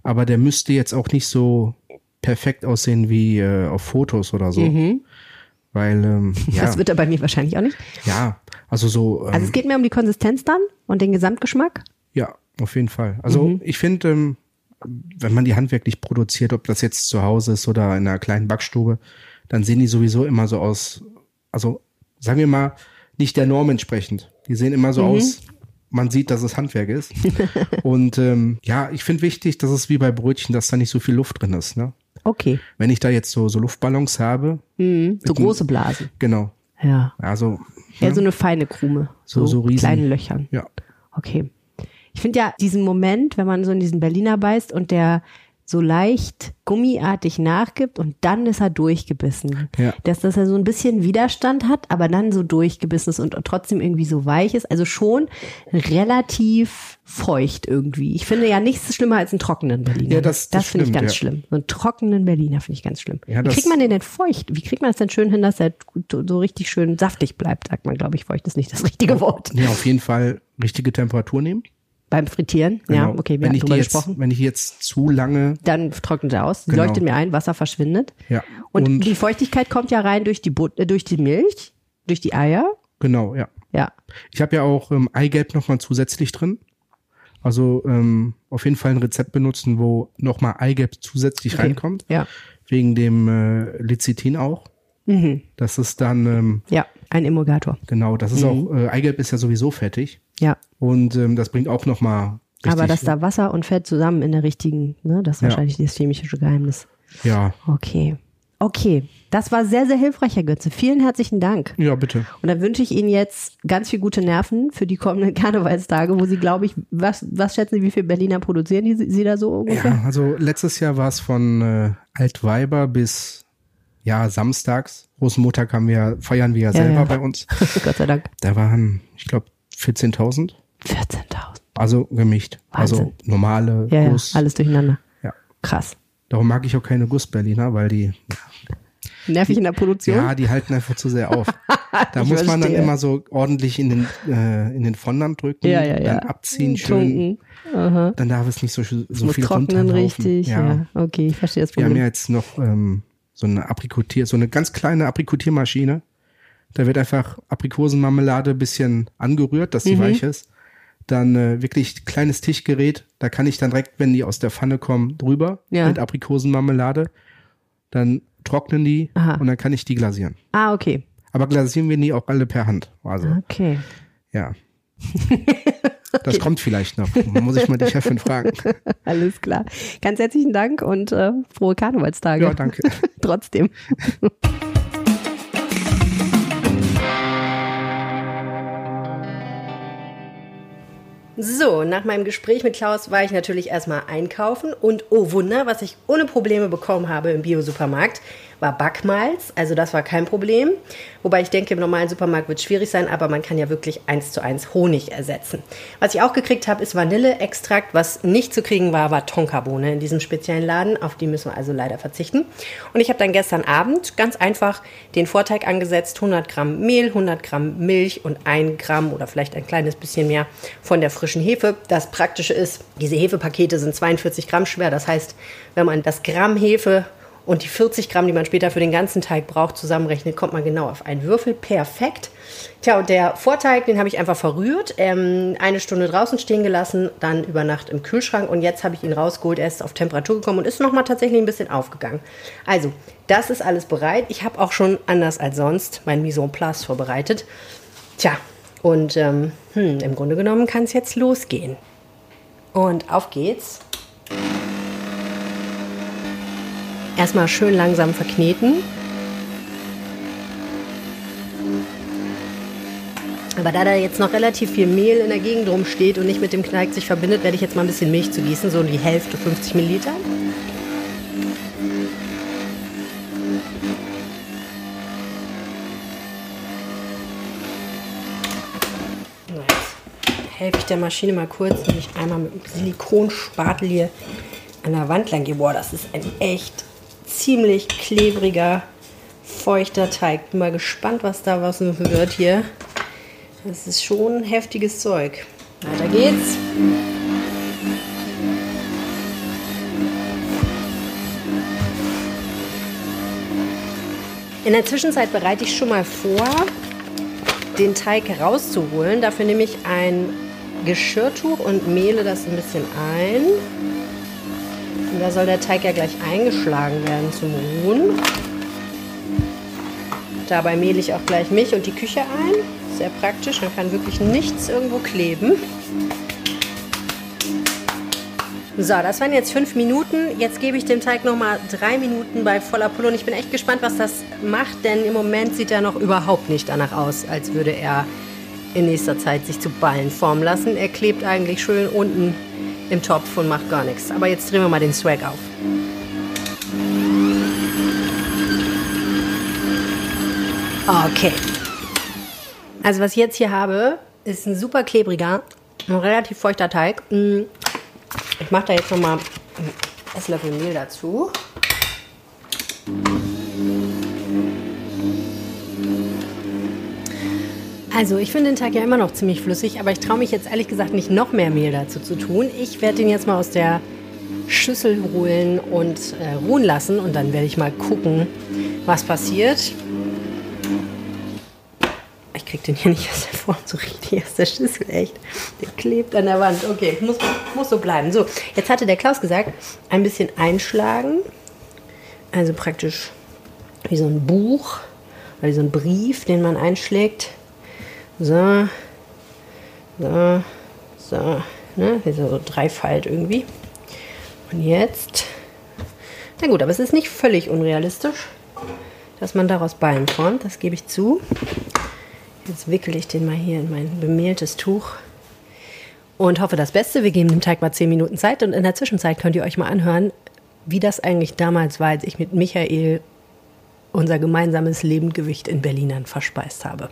aber der müsste jetzt auch nicht so perfekt aussehen wie äh, auf Fotos oder so. Weil, ähm, (laughs) ja, Mhm. Das wird er bei mir wahrscheinlich auch nicht. ja, also so, ähm, Also es geht mir um die Konsistenz dann und den Gesamtgeschmack. ja, auf jeden Fall. Also Mhm. ich finde, ähm, wenn man die handwerklich produziert, ob das jetzt zu Hause ist oder in einer kleinen Backstube, dann sehen die sowieso immer so aus, also sagen wir mal, nicht der Norm entsprechend. Die sehen immer Mhm. so aus, man sieht, dass es Handwerk ist. (laughs) Und ähm, ja, ich finde wichtig, dass es wie bei Brötchen, dass da nicht so viel Luft drin ist. Ne? Okay. Wenn ich da jetzt so, so Luftballons habe, Mhm. So große Blasen. genau, Ja. also Eher so eine feine Krume. So- so riesen- kleinen Löchern. ja, Okay. Ich finde ja diesen Moment, wenn man so in diesen Berliner beißt und der so leicht gummiartig nachgibt und dann ist er durchgebissen. Ja. Dass, dass er so ein bisschen Widerstand hat, aber dann so durchgebissen ist und trotzdem irgendwie so weich ist. Also schon relativ feucht irgendwie. Ich finde ja nichts schlimmer als einen trockenen Berliner. Ja, das- das finde ich ganz ja. schlimm. So einen trockenen Berliner finde ich ganz schlimm. Ja, Wie das- kriegt man den denn feucht? Wie kriegt man das denn schön hin, dass er so richtig schön saftig bleibt, sagt man, glaube ich. Feucht ist nicht das richtige Wort. Ja, auf jeden Fall richtige Temperatur nehmen. Beim Frittieren, ja, Genau. okay, wir wenn haben drüber jetzt, gesprochen. Wenn ich jetzt zu lange, Dann trocknet er aus, Genau. leuchtet mir ein, Wasser verschwindet. ja. Und, Und, die Feuchtigkeit kommt ja rein durch die, But äh, durch die Milch, durch die Eier. genau, ja. Ja. Ich habe ja auch ähm, Eigelb nochmal zusätzlich drin. Also ähm, auf jeden Fall ein Rezept benutzen, wo nochmal Eigelb zusätzlich Okay. reinkommt. Ja. Wegen dem äh, Lecithin auch. Mhm. Das ist dann, ähm, Ja, ein Emulgator. genau, das ist Mhm. auch, äh, Eigelb ist ja sowieso fettig. Ja. Und ähm, das bringt auch nochmal. Aber dass da Wasser und Fett zusammen in der richtigen, ne, das ist Ja. wahrscheinlich das chemische Geheimnis. Ja, Okay. Okay. Das war sehr, sehr hilfreich, Herr Götze. Vielen herzlichen Dank. ja, bitte. Und dann wünsche ich Ihnen jetzt ganz viel gute Nerven für die kommenden (laughs) Karnevalstage, wo Sie, glaube ich, was, was schätzen Sie, wie viel Berliner produzieren die, Sie da so ungefähr? Ja, also letztes Jahr war es von äh, Altweiber bis ja samstags. Rosenmontag haben wir, feiern wir ja selber ja. bei uns. (laughs) Gott sei Dank. Da waren, ich glaube, 14.000. 14.000. Also gemischt. Also Wahnsinn. normale Ja, ja, Guss. alles durcheinander. Ja. Krass. Darum mag ich auch keine Guss-Berliner, weil die, (laughs) Nervig in der Produktion? ja, die halten einfach zu sehr auf. (laughs) Da muss man dann verstehe. immer so ordentlich in den, äh, in den Fondant drücken, Ja, ja, ja. dann abziehen schön. Tunken. Dann darf es nicht so, so viel trocknen richtig. Ja. okay, ich verstehe das Wir haben Problem. ja jetzt noch ähm, so eine Aprikotier, so eine ganz kleine Aprikotiermaschine. Da wird einfach Aprikosenmarmelade bisschen angerührt, dass sie Mhm. weich ist. Dann äh, wirklich kleines Tischgerät. Da kann ich dann direkt, wenn die aus der Pfanne kommen, drüber Ja. mit Aprikosenmarmelade. Dann trocknen die Aha. und dann kann ich die glasieren. ah, okay. Aber glasieren wir die auch alle per Hand. Also Okay. ja. (laughs) Das kommt vielleicht noch. Muss ich mal die Chefin fragen. (laughs) Alles klar. Ganz herzlichen Dank und äh, frohe Karnevalstage. Ja, danke. (laughs) Trotzdem. So, nach meinem Gespräch mit Klaus war ich natürlich erstmal einkaufen und oh Wunder, was ich ohne Probleme bekommen habe im Biosupermarkt, war Backmalz. Also das war kein Problem. Wobei ich denke, im normalen Supermarkt wird es schwierig sein, aber man kann ja wirklich eins zu eins Honig ersetzen. Was ich auch gekriegt habe, ist Vanilleextrakt. Was nicht zu kriegen war, war Tonkabohne in diesem speziellen Laden. Auf die müssen wir also leider verzichten. Und ich habe dann gestern Abend ganz einfach den Vorteig angesetzt. 100 Gramm Mehl, 100 Gramm Milch und ein Gramm oder vielleicht ein kleines bisschen mehr von der frischen Hefe. Das Praktische ist, diese Hefepakete sind 42 Gramm schwer. Das heißt, wenn man das Gramm Hefe und die 40 Gramm, die man später für den ganzen Teig braucht, zusammenrechnet, kommt man genau auf einen Würfel. Perfekt. Tja, und der Vorteig, den habe ich einfach verrührt, ähm, eine Stunde draußen stehen gelassen, dann über Nacht im Kühlschrank und jetzt habe ich ihn rausgeholt. Er ist auf Temperatur gekommen und ist nochmal tatsächlich ein bisschen aufgegangen. Also, das ist alles bereit. Ich habe auch schon anders als sonst mein Mise en place vorbereitet. Tja, und ähm, hm, im Grunde genommen kann es jetzt losgehen. Und auf geht's. Erstmal schön langsam verkneten. Aber da da jetzt noch relativ viel Mehl in der Gegend rumsteht und nicht mit dem Kneik sich verbindet, werde ich jetzt mal ein bisschen Milch zu gießen, so die Hälfte, 50 Milliliter. Helfe ich der Maschine mal kurz, wenn ich einmal mit dem Silikonspatel hier an der Wand lang gehe. Boah, das ist ein echt ziemlich klebriger, feuchter Teig. Bin mal gespannt, was da was wird hier. Das ist schon heftiges Zeug. Weiter geht's. In der Zwischenzeit bereite ich schon mal vor, den Teig rauszuholen. Dafür nehme ich ein Geschirrtuch und mehle das ein bisschen ein. Und da soll der Teig ja gleich eingeschlagen werden zum Ruhen. Dabei mehle ich auch gleich mich und die Küche ein. Sehr praktisch, dann kann wirklich nichts irgendwo kleben. So, das waren jetzt fünf Minuten. Jetzt gebe ich dem Teig nochmal drei Minuten bei voller Pulle und ich bin echt gespannt, was das macht, denn im Moment sieht er noch überhaupt nicht danach aus, als würde er in nächster Zeit sich zu Ballen formen lassen. Er klebt eigentlich schön unten im Topf und macht gar nichts. Aber jetzt drehen wir mal den Swag auf. Okay. Also was ich jetzt hier habe, ist ein super klebriger, ein relativ feuchter Teig. Mm. Ich mache da jetzt nochmal einen Esslöffel Mehl dazu. Also ich finde den Teig ja immer noch ziemlich flüssig, aber ich traue mich jetzt ehrlich gesagt nicht noch mehr Mehl dazu zu tun. Ich werde den jetzt mal aus der Schüssel holen und äh, ruhen lassen und dann werde ich mal gucken, was passiert. Ich krieg den hier nicht aus der Form so richtig aus der Schüssel, echt. Der klebt an der Wand. Okay, muss, muss so bleiben. So, jetzt hatte der Klaus gesagt, ein bisschen einschlagen. Also praktisch wie so ein Buch oder wie so ein Brief, den man einschlägt. So, so, so, ne? Wie so Dreifalt irgendwie. Und jetzt, na gut, aber es ist nicht völlig unrealistisch, dass man daraus Ballen formt, das gebe ich zu. Jetzt wickel ich den mal hier in mein bemehltes Tuch und hoffe das Beste. Wir geben dem Teig mal 10 Minuten Zeit und in der Zwischenzeit könnt ihr euch mal anhören, wie das eigentlich damals war, als ich mit Michael unser gemeinsames Lebendgewicht in Berlinern verspeist habe.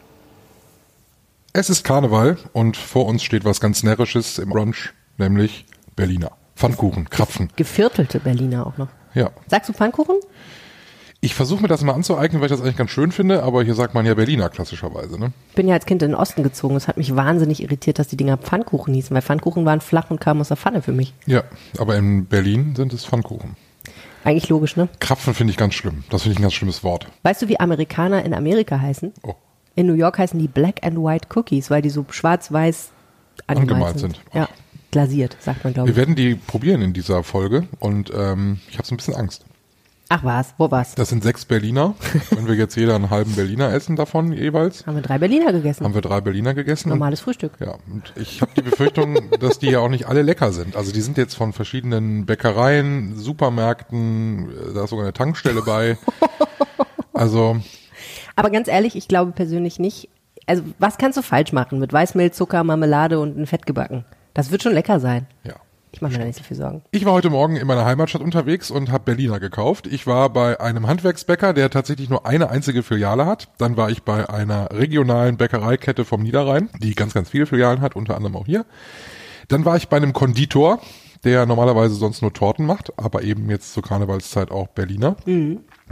Es ist Karneval und vor uns steht was ganz Närrisches im Brunch, nämlich Berliner. Pfannkuchen, Krapfen. Geviertelte Berliner auch noch. Ja. Sagst du Pfannkuchen? Ich versuche mir das mal anzueignen, weil ich das eigentlich ganz schön finde, aber hier sagt man ja Berliner klassischerweise, ne? Ich bin ja als Kind in den Osten gezogen. Es hat mich wahnsinnig irritiert, dass die Dinger Pfannkuchen hießen, weil Pfannkuchen waren flach und kamen aus der Pfanne für mich. Ja, aber in Berlin sind es Pfannkuchen. Eigentlich logisch, ne? Krapfen finde ich ganz schlimm. Das finde ich ein ganz schlimmes Wort. Weißt du, wie Amerikaner in Amerika heißen? Oh. In New York heißen die Black and White Cookies, weil die so schwarz-weiß angemalt, Angemalt sind. sind. Ja, glasiert, sagt man, glaube Wir ich. werden die probieren in dieser Folge und ähm, ich habe so ein bisschen Angst. Ach was, wo war's? Das sind sechs Berliner. (laughs) Wenn wir jetzt jeder einen halben Berliner essen davon jeweils, Haben wir drei Berliner gegessen. haben wir drei Berliner gegessen. Normales Frühstück. Ja, und ich habe die Befürchtung, (laughs) dass die ja auch nicht alle lecker sind. Also die sind jetzt von verschiedenen Bäckereien, Supermärkten, äh, da ist sogar eine Tankstelle bei. (laughs) Also Aber ganz ehrlich, ich glaube persönlich nicht. Also, was kannst du falsch machen mit Weißmehl, Zucker, Marmelade und ein Fett gebacken? Das wird schon lecker sein. ja. Ich mache mir da nicht so viel Sorgen. Ich war heute Morgen in meiner Heimatstadt unterwegs und habe Berliner gekauft. Ich war bei einem Handwerksbäcker, der tatsächlich nur eine einzige Filiale hat. Dann war ich bei einer regionalen Bäckereikette vom Niederrhein, die ganz, ganz viele Filialen hat, unter anderem auch hier. Dann war ich bei einem Konditor, der normalerweise sonst nur Torten macht, aber eben jetzt zur Karnevalszeit auch Berliner.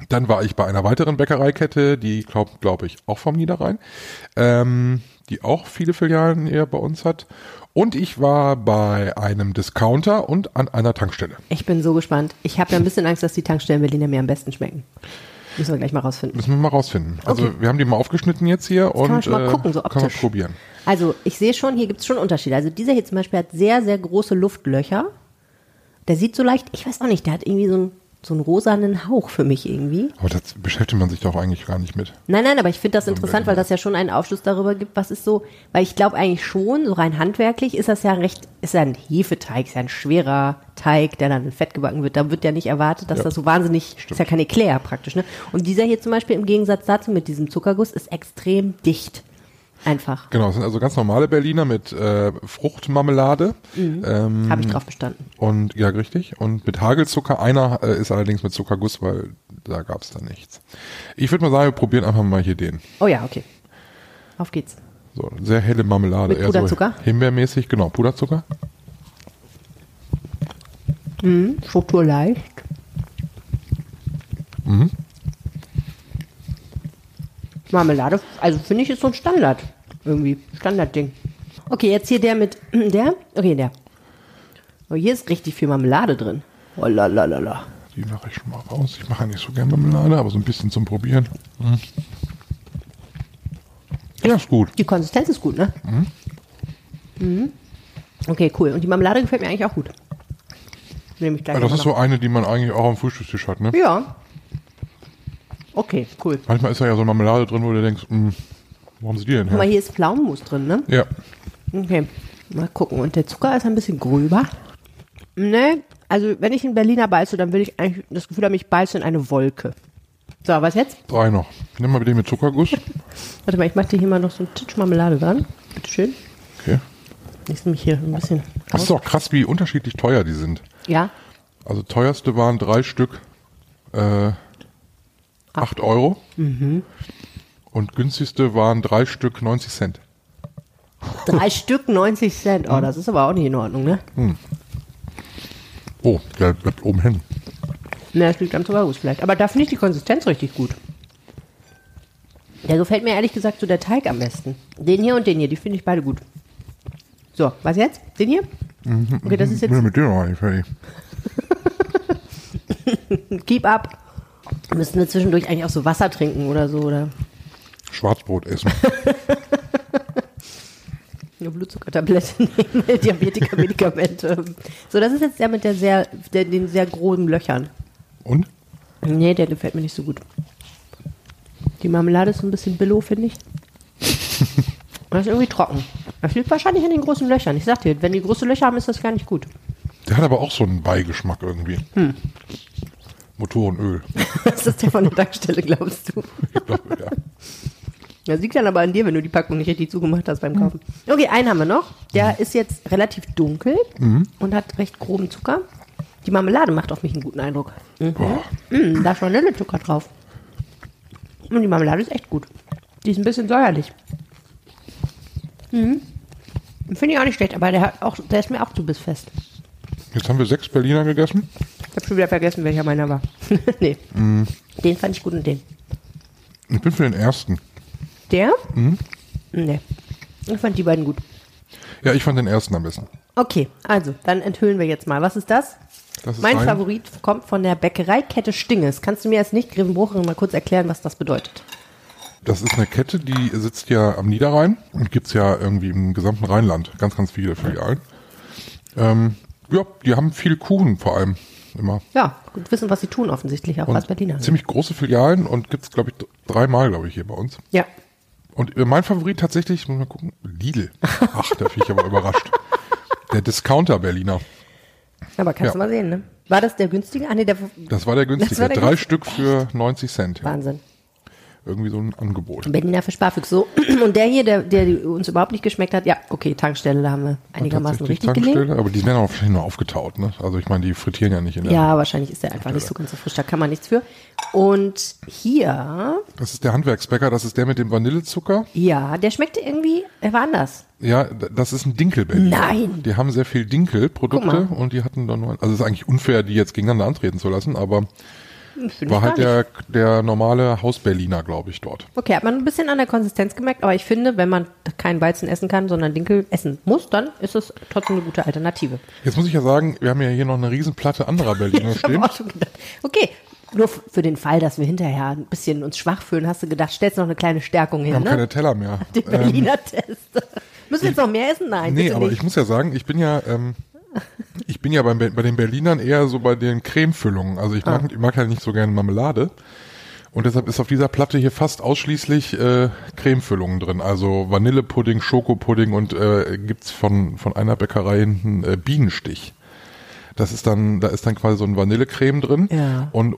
Dann war ich bei einer weiteren Bäckereikette, die glaube glaub ich auch vom Niederrhein, ähm, die auch viele Filialen eher bei uns hat. Und ich war bei einem Discounter und an einer Tankstelle. Ich bin so gespannt. Ich habe ja ein bisschen Angst, dass die Tankstellen Berliner mir am besten schmecken. Müssen wir gleich mal rausfinden. Müssen wir mal rausfinden. Also Okay. wir haben die mal aufgeschnitten jetzt hier und kann man mal äh, gucken, so können wir optisch. probieren. Also, ich sehe schon, hier gibt es schon Unterschiede. Also, dieser hier zum Beispiel hat sehr, sehr große Luftlöcher. Der sieht so leicht, ich weiß auch nicht, der hat irgendwie so einen, so einen rosanen Hauch für mich irgendwie. Aber das beschäftigt man sich doch eigentlich gar nicht mit. Nein, nein, aber ich finde das interessant, weil das ja schon einen Aufschluss darüber gibt, was ist so, weil ich glaube eigentlich schon, so rein handwerklich ist das ja recht, ist ja ein Hefeteig, ist ja ein schwerer Teig, der dann in Fett gebacken wird. Da wird ja nicht erwartet, dass Ja. das so wahnsinnig, ist ja kein Eclair praktisch, ne? Und dieser hier zum Beispiel im Gegensatz dazu mit diesem Zuckerguss ist extrem dicht. Einfach. Genau, das sind also ganz normale Berliner mit äh, Fruchtmarmelade. Ähm, Habe ich drauf bestanden. Und ja, richtig. Und mit Hagelzucker. Einer äh, ist allerdings mit Zuckerguss, weil da gab es da nichts. Ich würde mal sagen, wir probieren einfach mal hier den. Oh ja, okay. Auf geht's. So, sehr helle Marmelade. Mit Puderzucker? So himbeermäßig, genau, Puderzucker. Struktur leicht. Mhm. Marmelade, also finde ich, ist so ein Standard. Irgendwie, Standardding. Okay, jetzt hier der mit, (clears throat) der? Okay, der. Oh, hier ist richtig viel Marmelade drin. Oh la la la la. Die mache ich schon mal raus. Ich mache ja nicht so gerne Marmelade, aber so ein bisschen zum Probieren. Mhm. Ja, ist gut. Die Konsistenz ist gut, ne? Mhm. Okay, cool. Und die Marmelade gefällt mir eigentlich auch gut. Nehme ich gleich Ja, das noch ist so eine, die man eigentlich auch am Frühstückstisch hat, ne? Ja. Okay, cool. Manchmal ist da ja so Marmelade drin, wo du denkst, mh, wo haben sie die denn her? hier ist Pflaumenmus drin, ne? Ja, Okay, mal gucken. Und der Zucker ist ein bisschen gröber. Ne, also wenn ich einen Berliner beiße, dann will ich eigentlich das Gefühl haben, ich beiße in eine Wolke. So, was jetzt? drei noch. Nimm mal den mit Zuckerguss. (laughs) Warte mal, ich mache dir hier mal noch so einen Titsch Marmelade dran. Bitteschön. Okay. Ich nehme mich hier ein bisschen Das ist doch krass, wie unterschiedlich teuer die sind. Ja, Also teuerste waren drei Stück äh, acht Euro. Mhm. Und günstigste waren drei Stück 90 Cent. Drei Stück 90 Cent. Oh, das ist aber auch nicht in Ordnung, ne? Oh, der bleibt oben hin. Na, das liegt am Zuckerguss vielleicht. Aber da finde ich die Konsistenz richtig gut. Der gefällt mir ehrlich gesagt so der Teig am besten. Den hier und den hier, die finde ich beide gut. So, was jetzt? Den hier? Okay, das ist Ich bin jetzt mit dir noch nicht fertig. (laughs) Keep up. Müssen wir zwischendurch eigentlich auch so Wasser trinken oder so, oder? Schwarzbrot essen. (laughs) Eine Blutzuckertablette nehmen, (laughs) Diabetiker-Medikamente. So, das ist jetzt der mit der sehr, der, den sehr groben Löchern. Und? Nee, der gefällt mir nicht so gut. Die Marmelade ist so ein bisschen billow, finde ich. (laughs) Das ist irgendwie trocken. Das liegt wahrscheinlich an den großen Löchern. Ich sag dir, wenn die große Löcher haben, ist das gar nicht gut. Der hat aber auch so einen Beigeschmack irgendwie. Hm. Motorenöl. Das ist der von der Tankstelle, glaubst du? Ich glaube, ja. Das liegt dann aber an dir, wenn du die Packung nicht richtig zugemacht hast beim Kaufen. Okay, einen haben wir noch. Der ist jetzt relativ dunkel und hat recht groben Zucker. Die Marmelade macht auf mich einen guten Eindruck. Mhm. Mm, da ist Vanillezucker drauf. Und die Marmelade ist echt gut. Die ist ein bisschen säuerlich. Mhm. Finde ich auch nicht schlecht, aber der, hat auch, der ist mir auch zu bissfest. Jetzt haben wir sechs Berliner gegessen. Ich habe schon wieder vergessen, welcher meiner war. (laughs) nee. Den fand ich gut und den. Ich bin für den ersten. Der? Nee. Ich fand die beiden gut. Ja, ich fand den ersten am besten. Okay, also, dann enthüllen wir jetzt mal. Was ist das? Das ist mein ein- Favorit kommt von der Bäckereikette Stinges. Kannst du mir als Nicht-Grevenbrucherin mal kurz erklären, was das bedeutet? Das ist eine Kette, die sitzt ja am Niederrhein und gibt's ja irgendwie im gesamten Rheinland. Ganz, ganz viele Filialen. Ähm, ja, die haben viel Kuchen vor allem immer. Ja, gut wissen, was sie tun, offensichtlich auch als Und Berliner. ziemlich große Filialen und gibt's glaube ich, dreimal, glaube ich, hier bei uns. Ja. Und äh, mein Favorit tatsächlich, muss mal gucken, Lidl. Ach, da bin ich aber überrascht. Der Discounter Berliner. Aber kannst Ja. du mal sehen, ne? War das der günstige? Ah, nee, der Das war der günstige. War der Drei günstige. Stück für 90 Cent. Ja. Wahnsinn. Irgendwie so ein Angebot. Berliner für Sparfüchs. So. (clears throat) Und der hier, der, der uns überhaupt nicht geschmeckt hat, ja, okay, Tankstelle, da haben wir einigermaßen richtig gelegen. Tankstelle, aber die werden auch wahrscheinlich nur aufgetaut. Ne? Also ich meine, die frittieren ja nicht in der Ja, wahrscheinlich ist der einfach nicht so ganz so frisch, da kann man nichts für. Und hier, Das ist der Handwerksbäcker, das ist der mit dem Vanillezucker. ja, der schmeckte irgendwie, er war anders. Ja, das ist ein Dinkelberliner. Nein. Die haben sehr viel Dinkelprodukte und die hatten dann nur, also es ist eigentlich unfair, die jetzt gegeneinander antreten zu lassen, aber Find war halt der, der normale Hausberliner, glaube ich, dort. Okay, hat man ein bisschen an der Konsistenz gemerkt, aber ich finde, wenn man keinen Weizen essen kann, sondern Dinkel essen muss, dann ist es trotzdem eine gute Alternative. Jetzt muss ich ja sagen, wir haben ja hier noch eine Riesenplatte anderer Berliner (laughs) stehen. auch schon gedacht. Okay, nur für den Fall, dass wir hinterher ein bisschen uns schwach fühlen, hast du gedacht, stellst noch eine kleine Stärkung Wir hin, haben ne? keine Teller mehr. (laughs) Den Berliner Test. (laughs) Müssen wir jetzt noch mehr essen? Nein, Nee, aber nicht. ich muss ja sagen, ich bin ja, ähm, ich bin ja beim, Be- bei den Berlinern eher so bei den Cremefüllungen. Also ich mag, Ah. ich mag halt nicht so gerne Marmelade. Und deshalb ist auf dieser Platte hier fast ausschließlich äh, Cremefüllungen drin. Also Vanillepudding, Schokopudding und äh, gibt's von, von einer Bäckerei hinten äh, Bienenstich. Das ist dann, da ist dann quasi so ein Vanillecreme drin. Ja. Und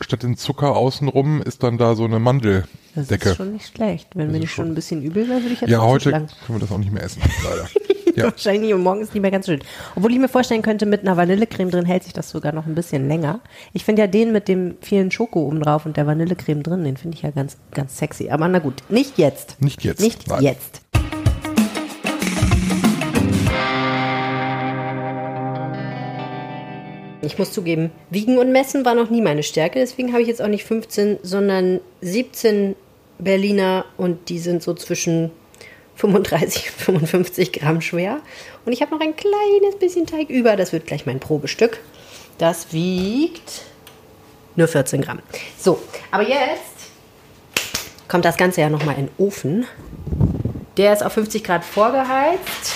statt den Zucker außenrum ist dann da so eine das Mandeldecke. ist schon nicht schlecht. Wenn mir ist nicht schon ein bisschen übel wäre, würde ich jetzt Ja, heute können wir das auch nicht mehr essen, leider. (laughs) (laughs) ja. Wahrscheinlich und morgen ist nicht mehr ganz schön. Obwohl ich mir vorstellen könnte, mit einer Vanillecreme drin hält sich das sogar noch ein bisschen länger. Ich finde ja den mit dem vielen Schoko oben drauf und der Vanillecreme drin, den finde ich ja ganz, ganz sexy. Aber na gut, nicht jetzt. Nicht jetzt, Nicht nein. jetzt. Ich muss zugeben, Wiegen und Messen war noch nie meine Stärke, deswegen habe ich jetzt auch nicht 15, sondern 17 Berliner und die sind so zwischen 35 (laughs) und 55 Gramm schwer. Und ich habe noch ein kleines bisschen Teig über, das wird gleich mein Probestück. Das wiegt nur 14 Gramm. So, aber jetzt kommt das Ganze ja nochmal in den Ofen. Der ist auf 50 Grad vorgeheizt.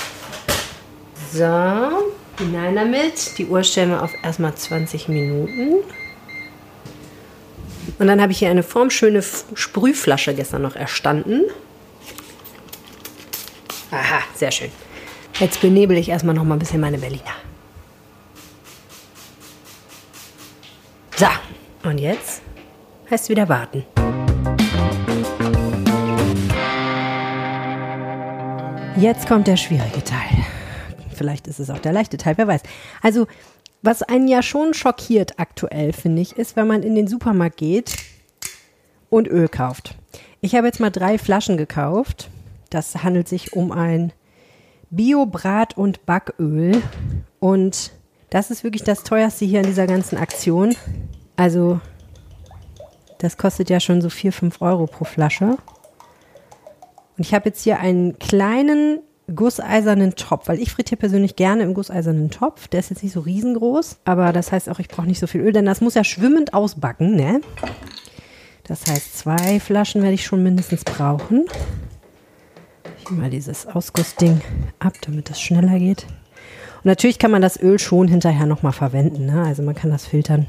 So, hinein damit. Die Uhr stellen wir auf erstmal 20 Minuten. Und dann habe ich hier eine formschöne Sprühflasche gestern noch erstanden. Aha, sehr schön. Jetzt benebel ich erstmal noch mal ein bisschen meine Berliner. So, und jetzt heißt wieder warten. Jetzt kommt der schwierige Teil. Vielleicht ist es auch der leichte Teil, wer weiß. Also, was einen ja schon schockiert aktuell, finde ich, ist, wenn man in den Supermarkt geht und Öl kauft. Ich habe jetzt mal drei Flaschen gekauft. Das handelt sich um ein Bio-Brat- und Backöl. Und das ist wirklich das teuerste hier in dieser ganzen Aktion. Also, das kostet ja schon so 4, 5 Euro pro Flasche. Und ich habe jetzt hier einen kleinen gusseisernen Topf, weil ich frittiere persönlich gerne im gusseisernen Topf. Der ist jetzt nicht so riesengroß, aber das heißt auch, ich brauche nicht so viel Öl, denn das muss ja schwimmend ausbacken, ne? Das heißt, zwei Flaschen werde ich schon mindestens brauchen. Mal dieses Ausgussding ab, damit das schneller geht. Und natürlich kann man das Öl schon hinterher nochmal verwenden. Ne? Also man kann das filtern.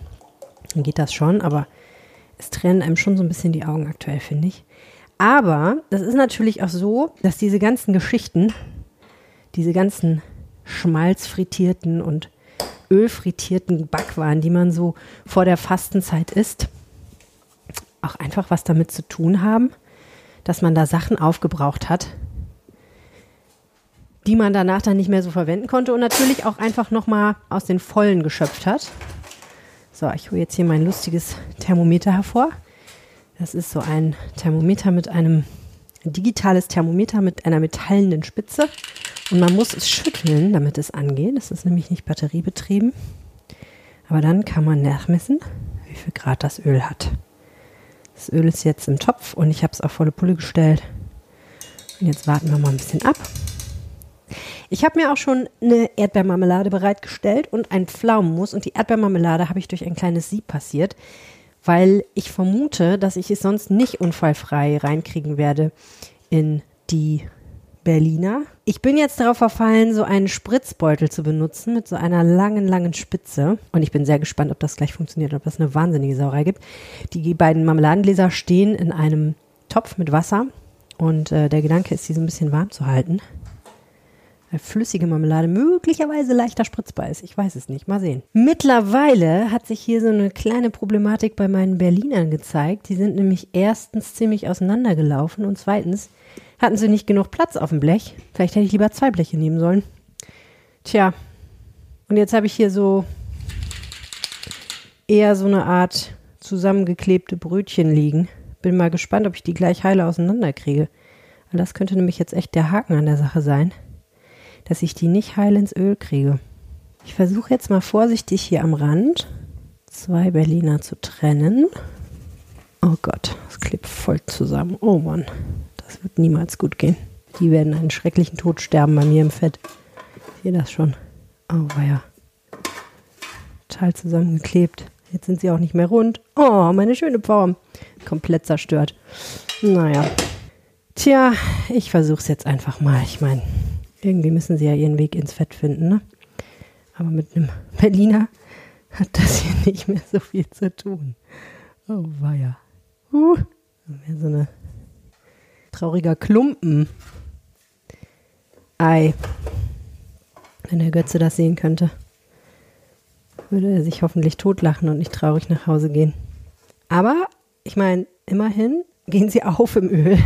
Dann geht das schon, aber es trennen einem schon so ein bisschen die Augen aktuell, finde ich. Aber das ist natürlich auch so, dass diese ganzen Geschichten, diese ganzen schmalzfrittierten und ölfrittierten Backwaren, die man so vor der Fastenzeit isst, auch einfach was damit zu tun haben, dass man da Sachen aufgebraucht hat, die man danach dann nicht mehr so verwenden konnte und natürlich auch einfach nochmal aus den Vollen geschöpft hat. So, ich hole jetzt hier mein lustiges Thermometer hervor. Das ist so ein Thermometer mit einem ein digitales Thermometer mit einer metallenen Spitze. Und man muss es schütteln, damit es angeht. Das ist nämlich nicht batteriebetrieben. Aber dann kann man nachmessen, wie viel Grad das Öl hat. Das Öl ist jetzt im Topf und ich habe es auf volle Pulle gestellt. Und jetzt warten wir mal ein bisschen ab. Ich habe mir auch schon eine Erdbeermarmelade bereitgestellt und ein Pflaumenmus. Und die Erdbeermarmelade habe ich durch ein kleines Sieb passiert weil ich vermute, dass ich es sonst nicht unfallfrei reinkriegen werde in die Berliner. Ich bin jetzt darauf verfallen, so einen Spritzbeutel zu benutzen mit so einer langen, langen Spitze. Und ich bin sehr gespannt, ob das gleich funktioniert, ob das eine wahnsinnige Sauerei gibt. Die beiden Marmeladengläser stehen in einem Topf mit Wasser. Und äh, der Gedanke ist, sie so ein bisschen warm zu halten flüssige Marmelade möglicherweise leichter spritzbar ist. Ich weiß es nicht. Mal sehen. Mittlerweile hat sich hier so eine kleine Problematik bei meinen Berlinern gezeigt. Die sind nämlich erstens ziemlich auseinandergelaufen und zweitens hatten sie nicht genug Platz auf dem Blech. Vielleicht hätte ich lieber zwei Bleche nehmen sollen. Tja. Und jetzt habe ich hier so eher so eine Art zusammengeklebte Brötchen liegen. Bin mal gespannt, ob ich die gleich heile auseinanderkriege. Weil das könnte nämlich jetzt echt der Haken an der Sache sein dass ich die nicht heil ins Öl kriege. Ich versuche jetzt mal vorsichtig hier am Rand zwei Berliner zu trennen. Oh Gott, das klebt voll zusammen. Oh Mann, das wird niemals gut gehen. Die werden einen schrecklichen Tod sterben bei mir im Fett. Ich sehe das schon. Oh weia. Total zusammengeklebt. Jetzt sind sie auch nicht mehr rund. Oh, meine schöne Form. Komplett zerstört. Naja. Tja, ich versuche es jetzt einfach mal. Ich meine, irgendwie müssen sie ja ihren Weg ins Fett finden, ne? Aber mit einem (laughs) Berliner hat das hier nicht mehr so viel zu tun. Oh, weia. Uh, mehr so eine trauriger Klumpen. Ei. Wenn der Götze das sehen könnte, würde er sich hoffentlich totlachen und nicht traurig nach Hause gehen. Aber, ich meine, immerhin gehen sie auf im Öl.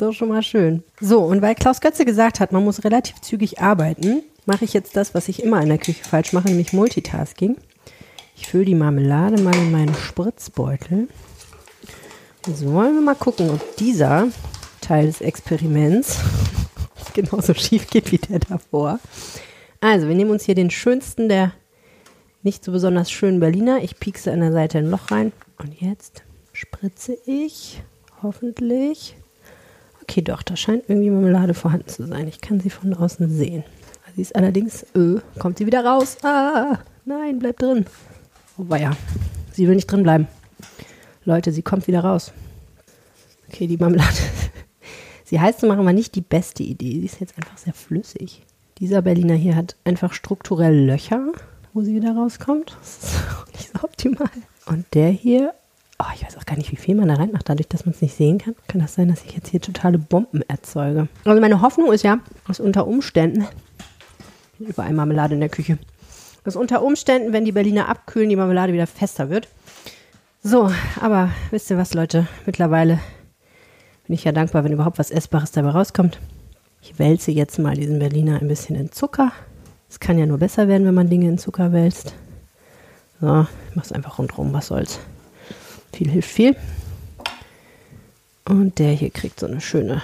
Doch schon mal schön. So, und weil Klaus Götze gesagt hat, man muss relativ zügig arbeiten, mache ich jetzt das, was ich immer in der Küche falsch mache, nämlich Multitasking. Ich fülle die Marmelade mal in meinen Spritzbeutel. So wollen wir mal gucken, ob dieser Teil des Experiments (laughs) genauso schief geht wie der davor. Also, wir nehmen uns hier den schönsten der nicht so besonders schönen Berliner. Ich piekse an der Seite ein Loch rein. Und jetzt spritze ich hoffentlich Okay, doch, da scheint irgendwie Marmelade vorhanden zu sein. Ich kann sie von außen sehen. Sie ist allerdings, öh, kommt sie wieder raus. Ah, nein, bleibt drin. Oh, weia. Sie will nicht drin bleiben. Leute, sie kommt wieder raus. Okay, die Marmelade. (laughs) sie heißt zu machen, war nicht die beste Idee. Sie ist jetzt einfach sehr flüssig. Dieser Berliner hier hat einfach strukturell Löcher, wo sie wieder rauskommt. Das ist (laughs) auch nicht so optimal. Und der hier oh, ich weiß auch gar nicht, wie viel man da reinmacht, dadurch, dass man es nicht sehen kann. Kann das sein, dass ich jetzt hier totale Bomben erzeuge? Also meine Hoffnung ist ja, dass unter Umständen, überall Marmelade in der Küche, dass unter Umständen, wenn die Berliner abkühlen, die Marmelade wieder fester wird. So, aber wisst ihr was, Leute? Mittlerweile bin ich ja dankbar, wenn überhaupt was Essbares dabei rauskommt. Ich wälze jetzt mal diesen Berliner ein bisschen in Zucker. Es kann ja nur besser werden, wenn man Dinge in Zucker wälzt. So, ich mache es einfach rundherum, was soll's. Viel hilft viel. Und der hier kriegt so eine schöne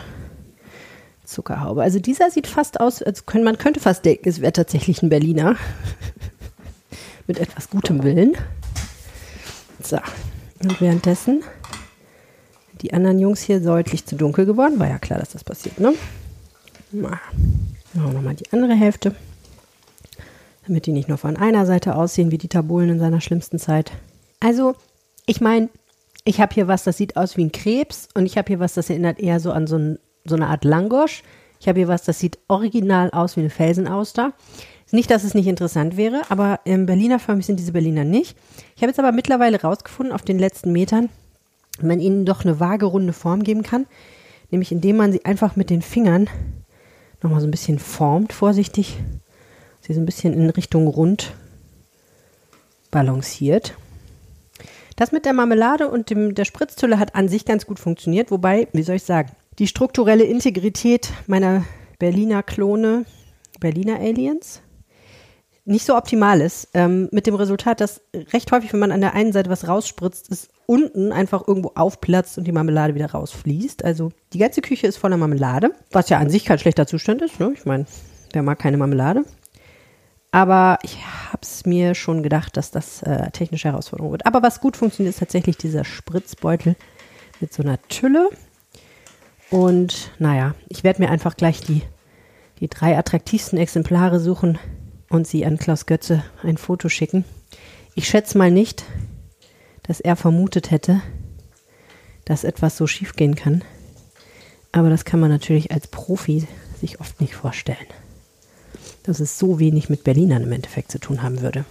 Zuckerhaube. Also dieser sieht fast aus, als könnte, man könnte fast denken, es wäre tatsächlich ein Berliner. (laughs) Mit etwas gutem Willen. So. Und währenddessen die anderen Jungs hier deutlich zu dunkel geworden. War ja klar, dass das passiert, ne? Machen wir nochmal die andere Hälfte. Damit die nicht nur von einer Seite aussehen wie die Tabulen in seiner schlimmsten Zeit. Also, ich meine, ich habe hier was, das sieht aus wie ein Krebs und ich habe hier was, das erinnert eher so an so, ein, so eine Art Langosch. Ich habe hier was, das sieht original aus wie eine Felsenauster. Nicht, dass es nicht interessant wäre, aber im Berliner förmig sind diese Berliner nicht. Ich habe jetzt aber mittlerweile rausgefunden auf den letzten Metern, wenn man ihnen doch eine waagerunde Form geben kann, nämlich indem man sie einfach mit den Fingern nochmal so ein bisschen formt, vorsichtig, sie so ein bisschen in Richtung rund balanciert. Das mit der Marmelade und dem, der Spritztülle hat an sich ganz gut funktioniert, wobei, wie soll ich sagen, die strukturelle Integrität meiner Berliner Klone, Berliner Aliens, nicht so optimal ist. Ähm, mit dem Resultat, dass recht häufig, wenn man an der einen Seite was rausspritzt, es unten einfach irgendwo aufplatzt und die Marmelade wieder rausfließt. Also die ganze Küche ist voller Marmelade, was ja an sich kein schlechter Zustand ist. Ne? Ich meine, wer mag keine Marmelade? Aber ich habe es mir schon gedacht, dass das äh, technische Herausforderung wird. Aber was gut funktioniert, ist tatsächlich dieser Spritzbeutel mit so einer Tülle. Und naja, ich werde mir einfach gleich die, die drei attraktivsten Exemplare suchen und sie an Klaus Götze ein Foto schicken. Ich schätze mal nicht, dass er vermutet hätte, dass etwas so schief gehen kann. Aber das kann man natürlich als Profi sich oft nicht vorstellen. Dass es so wenig mit Berlinern im Endeffekt zu tun haben würde.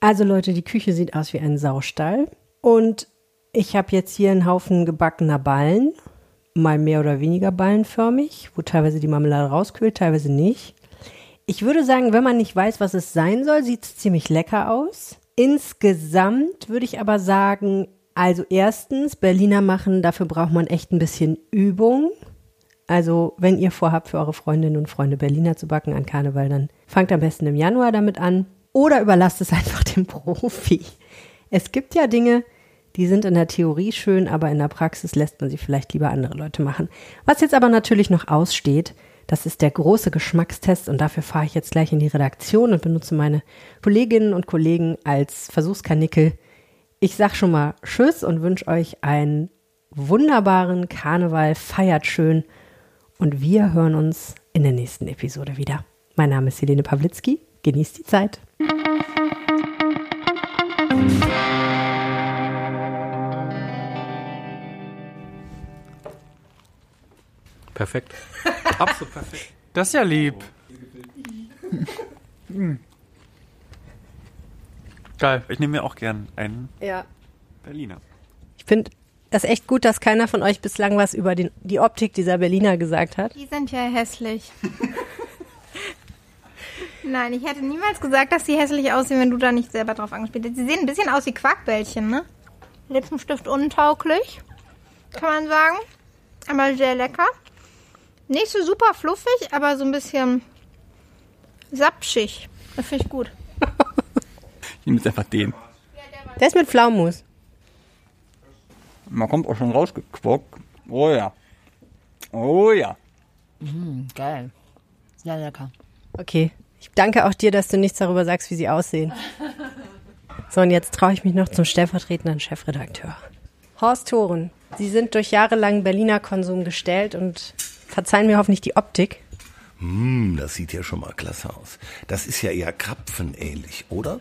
Also Leute, die Küche sieht aus wie ein Saustall. Und ich habe jetzt hier einen Haufen gebackener Ballen, mal mehr oder weniger ballenförmig, wo teilweise die Marmelade rauskühlt, teilweise nicht. Ich würde sagen, wenn man nicht weiß, was es sein soll, sieht es ziemlich lecker aus. Insgesamt würde ich aber sagen, also erstens, Berliner machen, dafür braucht man echt ein bisschen Übung. Also, wenn ihr vorhabt, für eure Freundinnen und Freunde Berliner zu backen an Karneval, dann fangt am besten im Januar damit an. Oder überlasst es (laughs) einfach dem Profi. Es gibt ja Dinge, die sind in der Theorie schön, aber in der Praxis lässt man sie vielleicht lieber andere Leute machen. Was jetzt aber natürlich noch aussteht, das ist der große Geschmackstest und dafür fahre ich jetzt gleich in die Redaktion und benutze meine Kolleginnen und Kollegen als Versuchskanickel. Ich sag schon mal Tschüss und wünsche euch einen wunderbaren Karneval, feiert schön und wir hören uns in der nächsten Episode wieder. Mein Name ist Helene Pawlitzki. Genießt die Zeit. Perfekt. (laughs) Absolut perfekt. Das ist ja lieb. Geil. Ich nehme mir auch gern einen Ja. Berliner. Ich finde das echt gut, dass keiner von euch bislang was über den, die Optik dieser Berliner gesagt hat. Die sind ja hässlich. Nein, ich hätte niemals gesagt, dass sie hässlich aussehen, wenn du da nicht selber drauf angespielt hättest. Sie sehen ein bisschen aus wie Quarkbällchen, ne? Lippenstift untauglich, kann man sagen. Aber sehr lecker. Nicht so super fluffig, aber so ein bisschen sapschig. Das finde ich gut. (laughs) Ich nehme jetzt einfach den. Der ist mit Pflaumenmus. Man kommt auch schon rausgequockt. Oh ja. Oh ja. Geil. Sehr lecker. Okay. Ich danke auch dir, dass du nichts darüber sagst, wie sie aussehen. (laughs) So, und jetzt traue ich mich noch zum stellvertretenden Chefredakteur. Horst Thoren, Sie sind durch jahrelangen Berliner Konsum gestellt und verzeihen mir hoffentlich die Optik. Hm, das sieht ja schon mal klasse aus. Das ist ja eher krapfenähnlich, oder?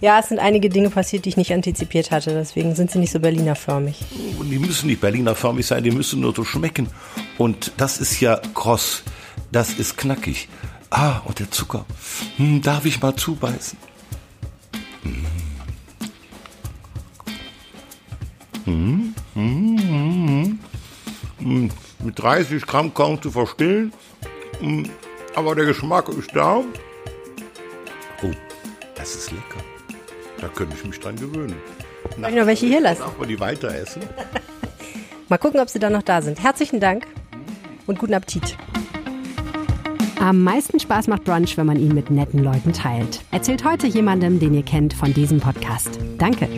Ja, es sind einige Dinge passiert, die ich nicht antizipiert hatte, deswegen sind sie nicht so Berlinerförmig. Und die müssen nicht Berlinerförmig sein, die müssen nur so schmecken. Und das ist ja kross. Das ist knackig. Ah, und der Zucker. Hm, darf ich mal zubeißen? Hm. Hm, hm, hm. Mit 30 Gramm kaum zu verstehen. Hm, Aber der Geschmack ist da. Oh, das ist lecker. Da könnte ich mich dran gewöhnen. Soll ich noch welche hier lassen? Darf man die weiter essen? (laughs) Mal gucken, ob sie dann noch da sind. Herzlichen Dank und guten Appetit. Am meisten Spaß macht Brunch, wenn man ihn mit netten Leuten teilt. Erzählt heute jemandem, den ihr kennt, von diesem Podcast. Danke.